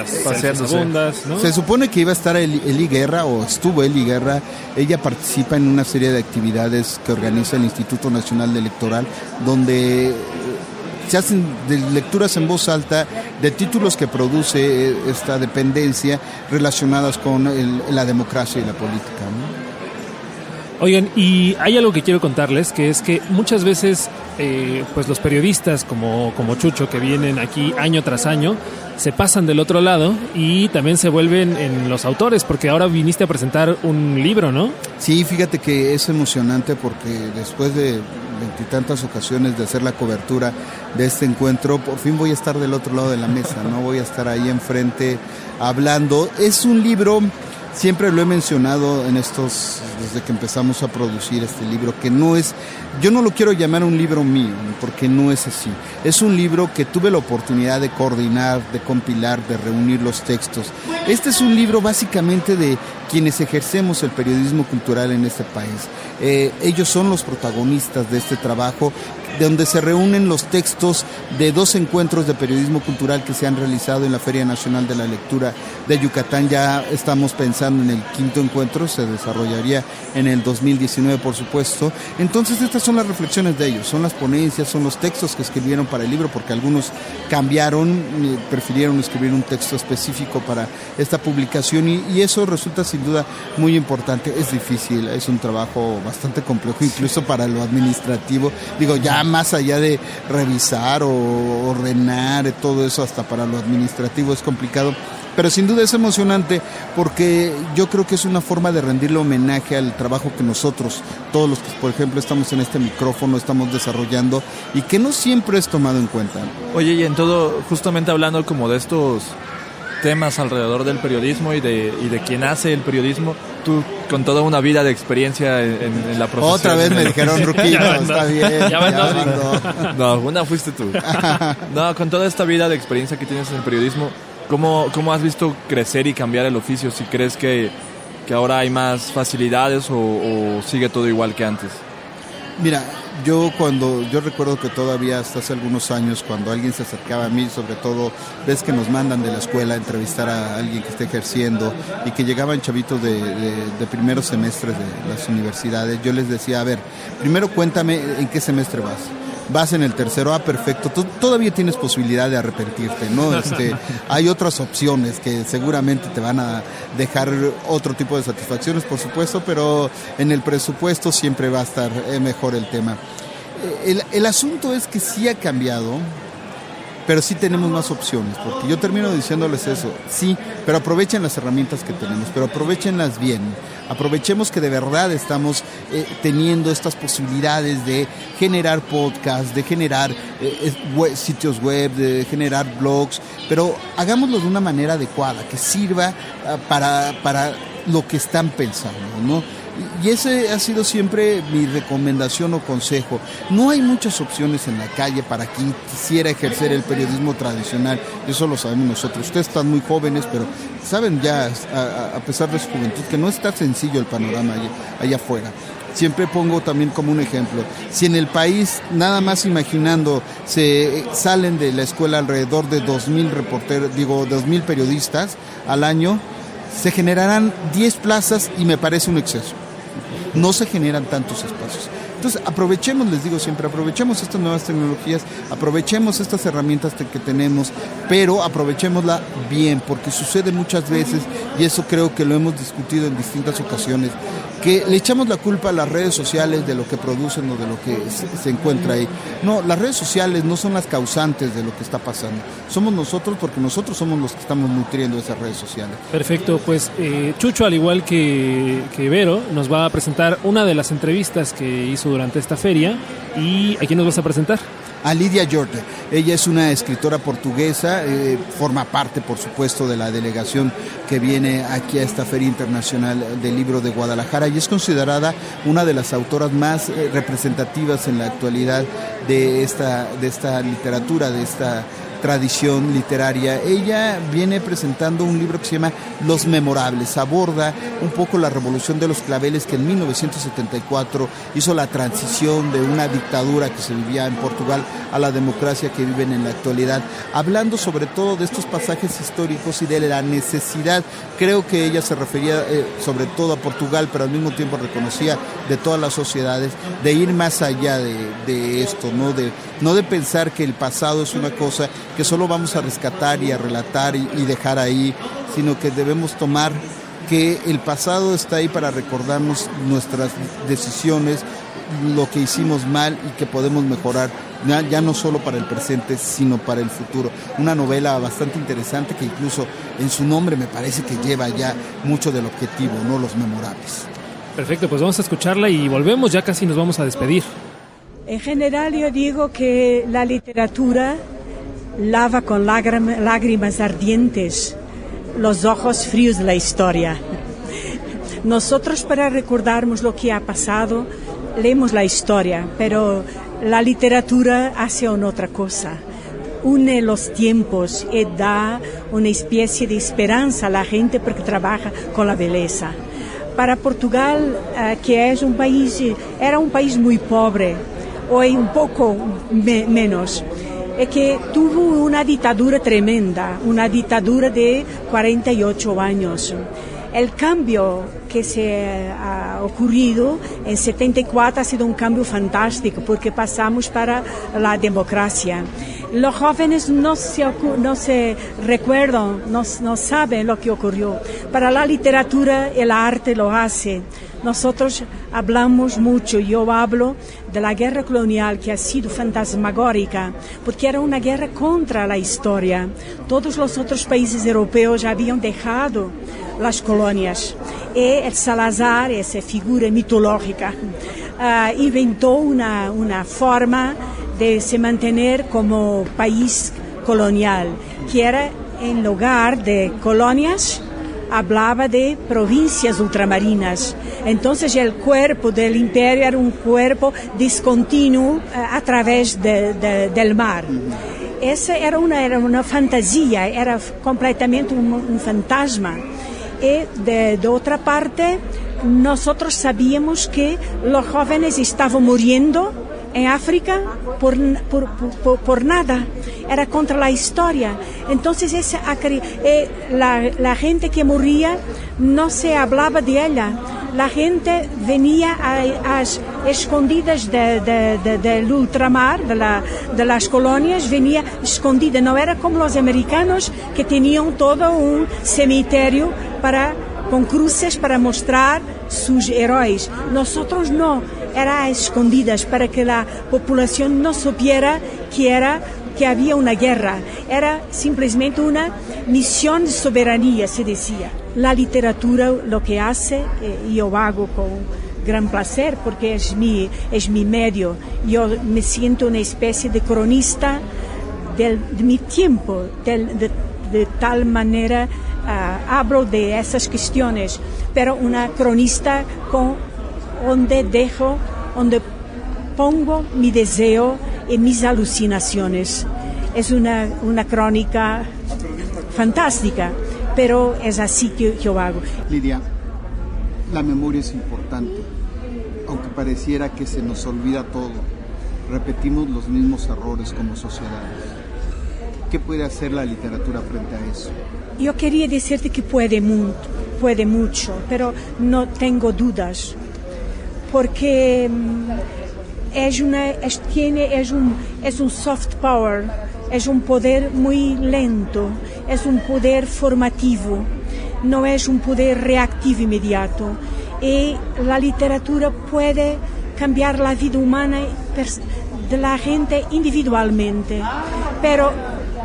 las segundas, ¿no? Se supone que iba a estar Eli Guerra o estuvo Eli Guerra, ella participa en una serie de actividades que organiza el Instituto Nacional Electoral donde se hacen de lecturas en voz alta de títulos que produce esta dependencia relacionadas con el, la democracia y la política. Oigan, y hay algo que quiero contarles, que es que muchas veces eh, pues los periodistas como, como Chucho que vienen aquí año tras año se pasan del otro lado y también se vuelven en los autores, porque ahora viniste a presentar un libro, ¿no? Sí, fíjate que es emocionante porque después de veintitantas ocasiones de hacer la cobertura de este encuentro, por fin voy a estar del otro lado de la mesa, no voy a estar ahí enfrente hablando. Es un libro siempre lo he mencionado en estos, desde que empezamos a producir este libro, que no es, yo no lo quiero llamar un libro mío, porque no es así. Es un libro que tuve la oportunidad de coordinar, de compilar, de reunir los textos. Este es un libro básicamente de quienes ejercemos el periodismo cultural en este país. Eh, ellos son los protagonistas de este trabajo donde se reúnen los textos de dos encuentros de periodismo cultural que se han realizado en la Feria Nacional de la Lectura de Yucatán. Ya estamos pensando en el quinto encuentro, se desarrollaría en el 2019, por supuesto. Entonces, estas son las reflexiones de ellos, son las ponencias, son los textos que escribieron para el libro, porque algunos cambiaron, prefirieron escribir un texto específico para esta publicación y, y eso resulta sin duda muy importante. Es difícil, es un trabajo bastante complejo, incluso para lo administrativo. Digo, ya más allá de revisar o ordenar todo eso hasta para lo administrativo es complicado pero sin duda es emocionante porque yo creo que es una forma de rendirle homenaje al trabajo que nosotros, todos los que por ejemplo estamos en este micrófono, estamos desarrollando y que no siempre es tomado en cuenta. Oye, y en todo, justamente hablando como de estos temas alrededor del periodismo y de, y de quien hace el periodismo, tú con toda una vida de experiencia en, en la profesión. Otra vez me dijeron, <laughs> Ruquito, está bien. Ya ya <laughs> no, una fuiste tú. No, con toda esta vida de experiencia que tienes en el periodismo, ¿cómo, cómo has visto crecer y cambiar el oficio? Si crees que, que ahora hay más facilidades o, o sigue todo igual que antes. Mira, yo cuando, yo recuerdo que todavía hasta hace algunos años, cuando alguien se acercaba a mí, sobre todo, ves que nos mandan de la escuela a entrevistar a alguien que esté ejerciendo y que llegaban chavitos de, de, de primeros semestres de las universidades, yo les decía, a ver, primero cuéntame en qué semestre vas vas en el tercero, ah, perfecto, tú todavía tienes posibilidad de arrepentirte, ¿no? <laughs> Este, hay otras opciones que seguramente te van a dejar otro tipo de satisfacciones, por supuesto, pero en el presupuesto siempre va a estar mejor el tema. El, el asunto es que sí ha cambiado pero sí tenemos más opciones, porque yo termino diciéndoles eso, sí, pero aprovechen las herramientas que tenemos, pero aprovechenlas bien, aprovechemos que de verdad estamos eh, teniendo estas posibilidades de generar podcasts, de generar eh, sitios web, de generar blogs, pero hagámoslo de una manera adecuada, que sirva ah, para, para lo que están pensando, ¿no? Y ese ha sido siempre mi recomendación o consejo. No hay muchas opciones en la calle para quien quisiera ejercer el periodismo tradicional. Eso lo sabemos nosotros. Ustedes están muy jóvenes, pero saben ya, a, pesar de su juventud, que no está sencillo el panorama allá, afuera siempre pongo también como un ejemplo. Si en el país, nada más imaginando, se salen de la escuela alrededor de 2.000 reporteros, digo, 2.000 periodistas al año, se generarán 10 plazas y me parece un exceso no se generan tantos espacios. Entonces, aprovechemos, les digo siempre, aprovechemos estas nuevas tecnologías, aprovechemos estas herramientas que tenemos, pero aprovechémosla bien, porque sucede muchas veces, y eso creo que lo hemos discutido en distintas ocasiones, que le echamos la culpa a las redes sociales de lo que producen o de lo que se, encuentra ahí. No, las redes sociales no son las causantes de lo que está pasando. Somos nosotros porque nosotros somos los que estamos nutriendo esas redes sociales. Perfecto, pues eh, Chucho, al igual que, que Vero, nos va a presentar una de las entrevistas que hizo durante esta feria. ¿Y a quién nos vas a presentar? A Lidia Jorge. Ella es una escritora portuguesa, eh, forma parte, por supuesto, de la delegación que viene aquí a esta Feria Internacional del Libro de Guadalajara y es considerada una de las autoras más eh, representativas en la actualidad de esta, de esta literatura, de esta tradición literaria. Ella viene presentando un libro que se llama Los Memorables. Aborda un poco la revolución de los claveles que en 1974 hizo la transición de una dictadura que se vivía en Portugal a la democracia que viven en la actualidad. Hablando sobre todo de estos pasajes históricos y de la necesidad, creo que ella se refería eh, sobre todo a Portugal, pero al mismo tiempo reconocía de todas las sociedades, de ir más allá de, esto, ¿no? De, no de pensar que el pasado es una cosa que solo vamos a rescatar y a relatar y, dejar ahí, sino que debemos tomar que el pasado está ahí para recordarnos nuestras decisiones, lo que hicimos mal y que podemos mejorar, ya, no solo para el presente, sino para el futuro. Una novela bastante interesante que incluso en su nombre me parece que lleva ya mucho del objetivo, no los memorables. Perfecto, pues vamos a escucharla y volvemos, ya casi nos vamos a despedir. En general yo digo que la literatura lava con lágrimas ardientes los ojos fríos de la historia. Nosotros para recordarnos lo que ha pasado, leemos la historia, pero la literatura hace otra cosa. Une los tiempos y da una especie de esperanza a la gente porque trabaja con la belleza. Para Portugal, eh, que es un país, era un país muy pobre, hoy un poco menos, es que tuvo una dictadura tremenda, una dictadura de 48 años. El cambio que se ha ocurrido en 74 ha sido un cambio fantástico porque pasamos para la democracia. Los jóvenes no se, no se recuerdan, no, no saben lo que ocurrió. Para la literatura el arte lo hace. Nosotros hablamos mucho, yo hablo de la guerra colonial que ha sido fantasmagórica, porque era una guerra contra la historia. Todos los otros países europeos habían dejado las colonias. Y el Salazar, esa figura mitológica, uh, inventó una, una forma de se mantener como país colonial, que era en lugar de colonias, hablaba de provincias ultramarinas. Entonces el cuerpo del imperio era un cuerpo discontinuo eh, a través de, de, del mar. Esa era una, era una fantasía, era completamente un fantasma. Y de, de otra parte, nosotros sabíamos que los jóvenes estaban muriendo en África por, por, por, por, nada, era contra la historia. Entonces esa, eh, la, la gente que moría no se hablaba de ella. La gente venía a, a escondidas de, de, de, del ultramar, de, la, de las colonias, venía escondida. No era como los americanos que tenían todo un cementerio para, con cruces para mostrar sus héroes. Nosotros no era a escondidas para que la población no supiera que era que había una guerra, era simplemente una misión de soberanía, se decía. La literatura lo que hace, eh, yo hago con gran placer porque es mi, es mi medio, yo me siento una especie de cronista del, de mi tiempo, de, tal manera uh, hablo de esas cuestiones, pero una cronista con donde dejo, donde pongo mi deseo y mis alucinaciones. Es una, una crónica fantástica, pero es así que yo hago. Lidia, la memoria es importante, aunque pareciera que se nos olvida todo. Repetimos los mismos errores como sociedades. ¿Qué puede hacer la literatura frente a eso? Yo quería decirte que puede, puede mucho, pero no tengo dudas, porque es, una, es, tiene, es, un, es un soft power, es un poder muy lento, es un poder formativo, no es un poder reactivo inmediato. Y la literatura puede cambiar la vida humana de la gente individualmente, pero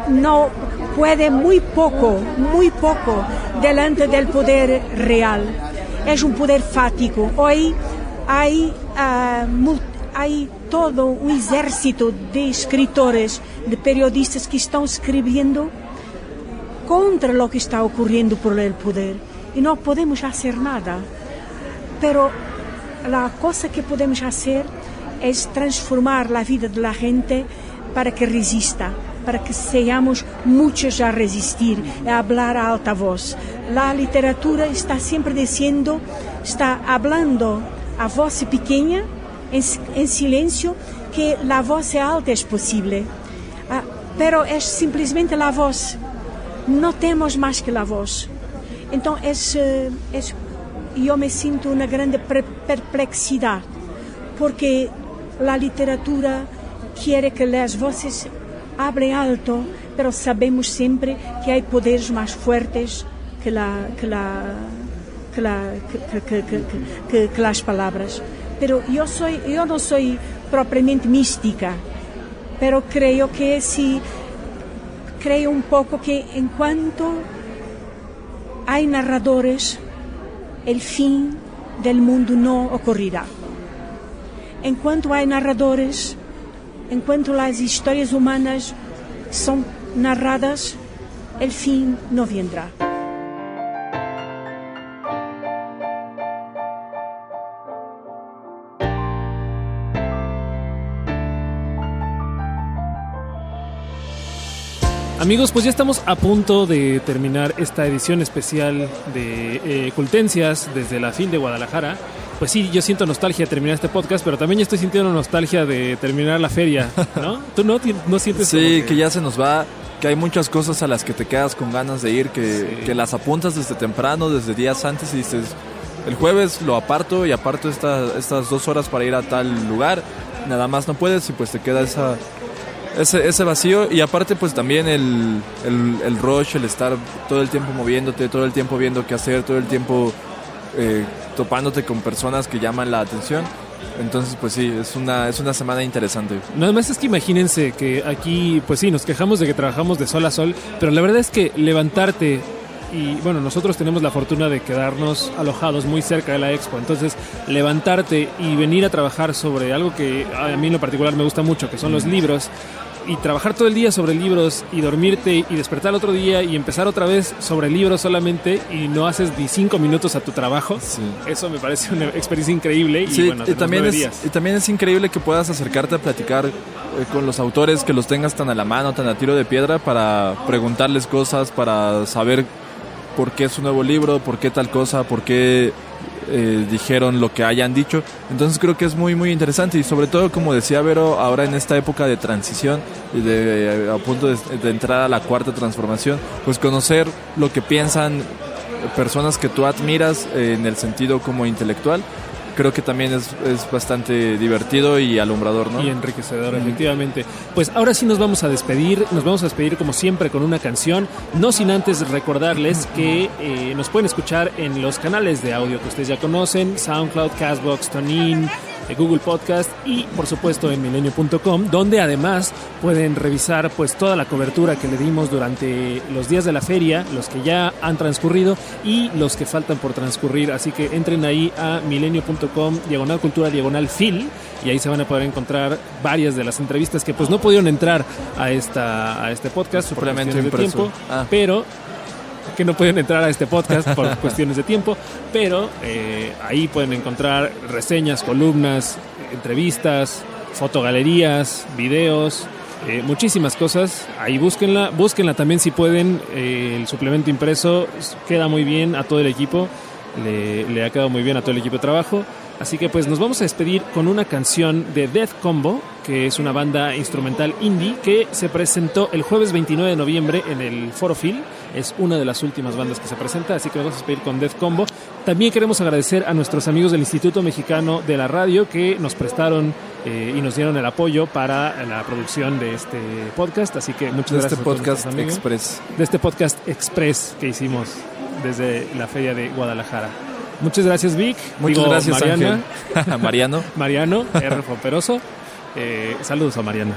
no puede muy poco, muy poco delante del poder real. Es un poder fático. Hoy hay, uh, hay todo un ejército de escritores, de periodistas que están escribiendo contra lo que está ocurriendo por el poder y no podemos hacer nada. Pero la cosa que podemos hacer es transformar la vida de la gente para que resista, para que seamos muchos a resistir, a hablar a alta voz. La literatura está siempre diciendo, está hablando a voz pequeña, en, en silencio, que la voz alta es posible. Ah, pero es simplesmente la voz. No temos más que la voz. Então, es, es, yo me siento una grande perplexidad, porque la literatura quiere que las voces hablen alto, pero sabemos siempre que hay poderes más fuertes que, la, que, la, que, la, que, que, que las palabras. Pero yo, soy, yo no soy propiamente mística, pero creo que sí, creo un poco que en cuanto hay narradores, el fin del mundo no ocurrirá. En cuanto hay narradores, en cuanto las historias humanas son narradas, el fin no vendrá. Amigos, pues ya estamos a punto de terminar esta edición especial de eh, Cultencias desde la FIL de Guadalajara. Pues sí, yo siento nostalgia de terminar este podcast, pero también estoy sintiendo nostalgia de terminar la feria, <laughs> ¿no? ¿Tú no, no sientes Sí, que... que... ya se nos va, que hay muchas cosas a las que te quedas con ganas de ir, que, sí. que las apuntas desde temprano, desde días antes y dices, el jueves lo aparto y aparto esta, estas dos horas para ir a tal lugar, nada más no puedes y pues te queda esa ese, ese vacío y aparte pues también el, el, el, rush, el estar todo el tiempo moviéndote, todo el tiempo viendo qué hacer, todo el tiempo eh, topándote con personas que llaman la atención. Entonces, pues sí, es una, es una semana interesante. Nada más es que imagínense que aquí, pues sí, nos quejamos de que trabajamos de sol a sol, pero la verdad es que levantarte y bueno, nosotros tenemos la fortuna de quedarnos alojados muy cerca de la expo, entonces levantarte y venir a trabajar sobre algo que a mí en lo particular me gusta mucho, que son los libros, y trabajar todo el día sobre libros y dormirte y despertar otro día y empezar otra vez sobre libros solamente y no haces ni cinco minutos a tu trabajo, sí. eso me parece una experiencia increíble. Y, sí, bueno, y, también es, y también es increíble que puedas acercarte a platicar eh, con los autores, que los tengas tan a la mano, tan a tiro de piedra para preguntarles cosas, para saber por qué es un nuevo libro, por qué tal cosa, por qué eh, dijeron lo que hayan dicho. Entonces creo que es muy muy interesante y sobre todo como decía Vero, ahora en esta época de transición de, a punto de, de, entrar a la cuarta transformación, pues conocer lo que piensan personas que tú admiras eh, en el sentido como intelectual creo que también es, es, bastante divertido y alumbrador, ¿no? Y enriquecedor, mm. efectivamente. Pues ahora sí nos vamos a despedir, nos vamos a despedir como siempre con una canción, no sin antes recordarles que eh, nos pueden escuchar en los canales de audio que ustedes ya conocen, SoundCloud, Castbox, TuneIn, eh, Google Podcast y por supuesto en milenio.com, donde además pueden revisar pues toda la cobertura que le dimos durante los días de la feria, los que ya han transcurrido y los que faltan por transcurrir. Así que entren ahí a milenio.com, diagonal cultura, diagonal fil, y ahí se van a poder encontrar varias de las entrevistas que pues no pudieron entrar a esta a este podcast por cuestiones de tiempo, Ah. pero que no pueden entrar a este podcast por <laughs> cuestiones de tiempo, pero eh, ahí pueden encontrar reseñas, columnas, entrevistas, fotogalerías, videos, eh, muchísimas cosas. Ahí búsquenla, búsquenla también si pueden. eh, el suplemento impreso queda muy bien a todo el equipo, le, le ha quedado muy bien a todo el equipo de trabajo. Así que pues nos vamos a despedir con una canción de Death Combo, que es una banda instrumental indie que se presentó el jueves 29 de noviembre en el Foro Phil. Es una de las últimas bandas que se presenta, así que nos vamos a despedir con Death Combo. También queremos agradecer a nuestros amigos del Instituto Mexicano de la Radio que nos prestaron eh, y nos dieron el apoyo para la producción de este podcast. Así que muchas De gracias. este a todos podcast express. De este podcast express que hicimos desde la feria de Guadalajara. Muchas gracias, Vic. Muchas Digo, gracias, Mariana. <laughs> Mariano. Mariano, R. Fomperoso. Eh, saludos a Mariana.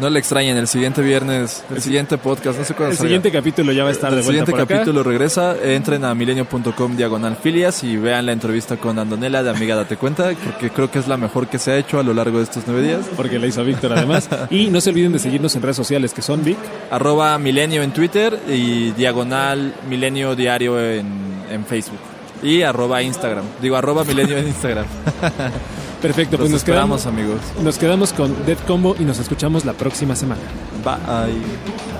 No le extrañen, el siguiente viernes, el siguiente podcast, no sé cuándo El salga. siguiente capítulo ya va a estar de El vuelta siguiente por acá. capítulo regresa, entren a milenio.com diagonal filias y vean la entrevista con Andonela de Amiga Date Cuenta, porque creo que es la mejor que se ha hecho a lo largo de estos nueve días. Porque la hizo Víctor además. <laughs> Y no se olviden de seguirnos en redes sociales que son Vic. Arroba milenio en Twitter y diagonal milenio diario en, en Facebook. Y arroba Instagram. Digo, arroba milenio en Instagram. <laughs> Perfecto, pues Los nos esperamos, quedamos, amigos. nos quedamos con Dead Combo y nos escuchamos la próxima semana. Bye.